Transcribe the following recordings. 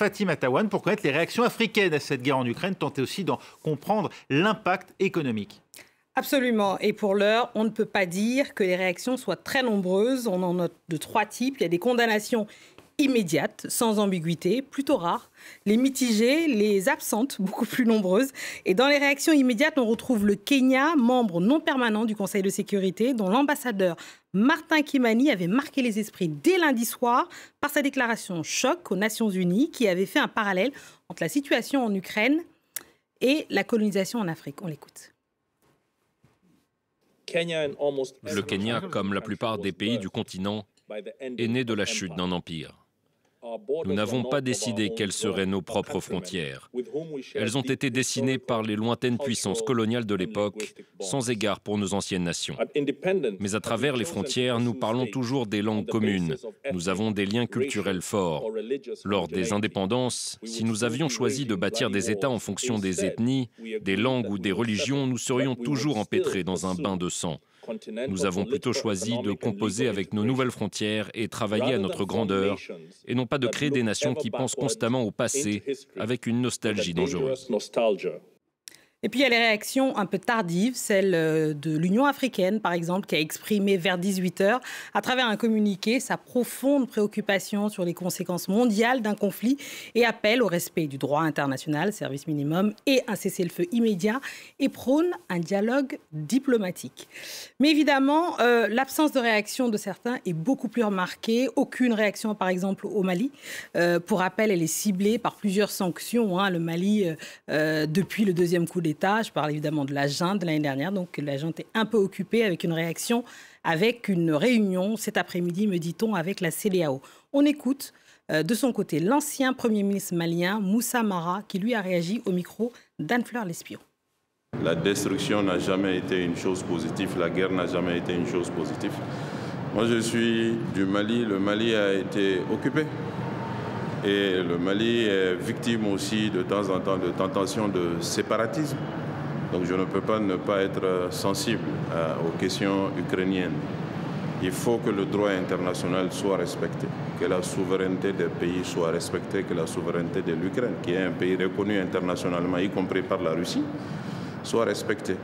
Fatima Tawan pour connaître les réactions africaines à cette guerre en Ukraine, tenter aussi d'en comprendre l'impact économique. Absolument. Et pour l'heure, on ne peut pas dire que les réactions soient très nombreuses. On en note de trois types. Il y a des condamnations immédiates, sans ambiguïté, plutôt rares, les mitigées, les absentes, beaucoup plus nombreuses. Et dans les réactions immédiates, on retrouve le Kenya, membre non permanent du Conseil de sécurité, dont l'ambassadeur Martin Kimani avait marqué les esprits dès lundi soir par sa déclaration choc aux Nations Unies, qui avait fait un parallèle entre la situation en Ukraine et la colonisation en Afrique. On l'écoute. Le Kenya, comme la plupart des pays du continent, est né de la chute d'un empire. Nous n'avons pas décidé quelles seraient nos propres frontières. Elles ont été dessinées par les lointaines puissances coloniales de l'époque, sans égard pour nos anciennes nations. Mais à travers les frontières, nous parlons toujours des langues communes. Nous avons des liens culturels forts. Lors des indépendances, si nous avions choisi de bâtir des États en fonction des ethnies, des langues ou des religions, nous serions toujours empêtrés dans un bain de sang. Nous avons plutôt choisi de composer avec nos nouvelles frontières et travailler à notre grandeur, et non pas de créer des nations qui pensent constamment au passé avec une nostalgie dangereuse. Et puis il y a les réactions un peu tardives, celle euh, de l'Union africaine par exemple, qui a exprimé vers 18h, à travers un communiqué, sa profonde préoccupation sur les conséquences mondiales d'un conflit et appelle au respect du droit international, service minimum, et un cessez-le-feu immédiat, et prône un dialogue diplomatique. Mais évidemment, euh, l'absence de réaction de certains est beaucoup plus remarquée. Aucune réaction par exemple au Mali. Euh, pour rappel, elle est ciblée par plusieurs sanctions. Hein, le Mali, depuis le deuxième coup d'État, je parle évidemment de la junte de l'année dernière. Donc la junte est un peu occupée avec une réaction, avec une réunion cet après-midi, me dit-on, avec la CDAO. On écoute euh, de son côté l'ancien Premier ministre malien, Moussa Mara, qui lui a réagi au micro d'Anne Fleur Lespion. La destruction n'a jamais été une chose positive, la guerre n'a jamais été une chose positive. Moi je suis du Mali, le Mali a été occupé. Et le Mali est victime aussi de temps en temps de tentations de séparatisme. Donc je ne peux pas ne pas être sensible euh, aux questions ukrainiennes. Il faut que le droit international soit respecté, que la souveraineté des pays soit respectée, que la souveraineté de l'Ukraine, qui est un pays reconnu internationalement, y compris par la Russie, soit respectée.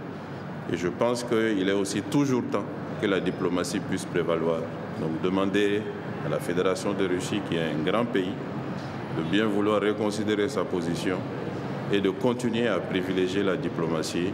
Et je pense qu'il est aussi toujours temps que la diplomatie puisse prévaloir. Donc demander à la Fédération de Russie, qui est un grand pays, de bien vouloir reconsidérer sa position et de continuer à privilégier la diplomatie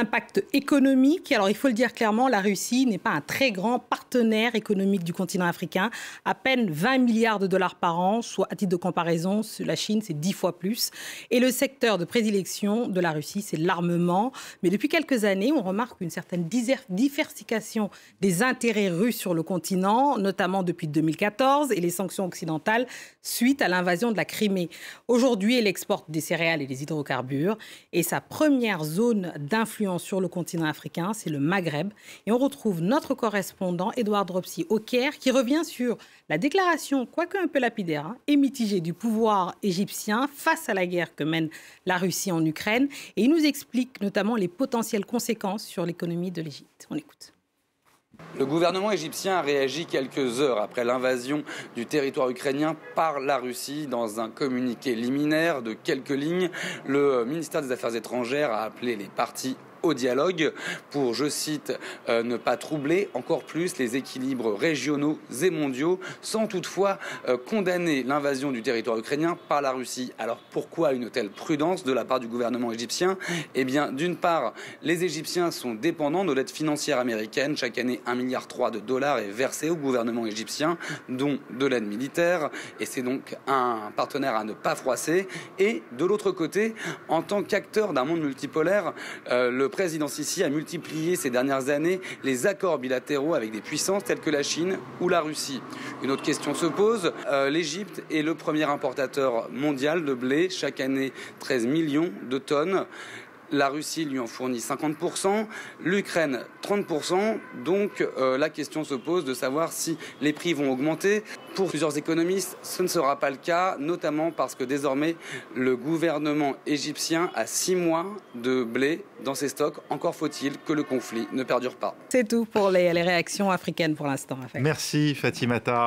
Impact économique. Alors, il faut le dire clairement, la Russie n'est pas un très grand partenaire économique du continent africain. À peine 20 milliards de dollars par an, soit à titre de comparaison, la Chine, c'est 10 fois plus. Et le secteur de prédilection de la Russie, c'est l'armement. Mais depuis quelques années, on remarque une certaine diversification des intérêts russes sur le continent, notamment depuis 2014 et les sanctions occidentales suite à l'invasion de la Crimée. Aujourd'hui, elle exporte des céréales et des hydrocarbures. Et sa première zone d'influence sur le continent africain, c'est le Maghreb. Et on retrouve notre correspondant, Edouard Dropsy, au Caire, qui revient sur la déclaration, quoique un peu lapidaire, hein, et mitigée du pouvoir égyptien face à la guerre que mène la Russie en Ukraine. Et il nous explique notamment les potentielles conséquences sur l'économie de l'Égypte. On écoute. Le gouvernement égyptien a réagi quelques heures après l'invasion du territoire ukrainien par la Russie dans un communiqué liminaire de quelques lignes. Le ministère des Affaires étrangères a appelé les partis au dialogue pour, je cite, euh, ne pas troubler encore plus les équilibres régionaux et mondiaux, sans toutefois euh, condamner l'invasion du territoire ukrainien par la Russie. Alors pourquoi une telle prudence de la part du gouvernement égyptien? Eh bien, d'une part, les Égyptiens sont dépendants de l'aide financière américaine. Chaque année, 1,3 milliard de dollars est versé au gouvernement égyptien, dont de l'aide militaire, et c'est donc un partenaire à ne pas froisser. Et de l'autre côté, en tant qu'acteur d'un monde multipolaire, euh, le président Sisi a multiplié ces dernières années les accords bilatéraux avec des puissances telles que la Chine ou la Russie. Une autre question se pose. Euh, L'Égypte est le premier importateur mondial de blé, chaque année 13 millions de tonnes. La Russie lui en fournit 50%, l'Ukraine 30%. Donc euh, la question se pose de savoir si les prix vont augmenter. Pour plusieurs économistes, ce ne sera pas le cas, notamment parce que désormais le gouvernement égyptien a six mois de blé dans ses stocks. Encore faut-il que le conflit ne perdure pas. C'est tout pour les, réactions africaines pour l'instant. Merci Fatimata.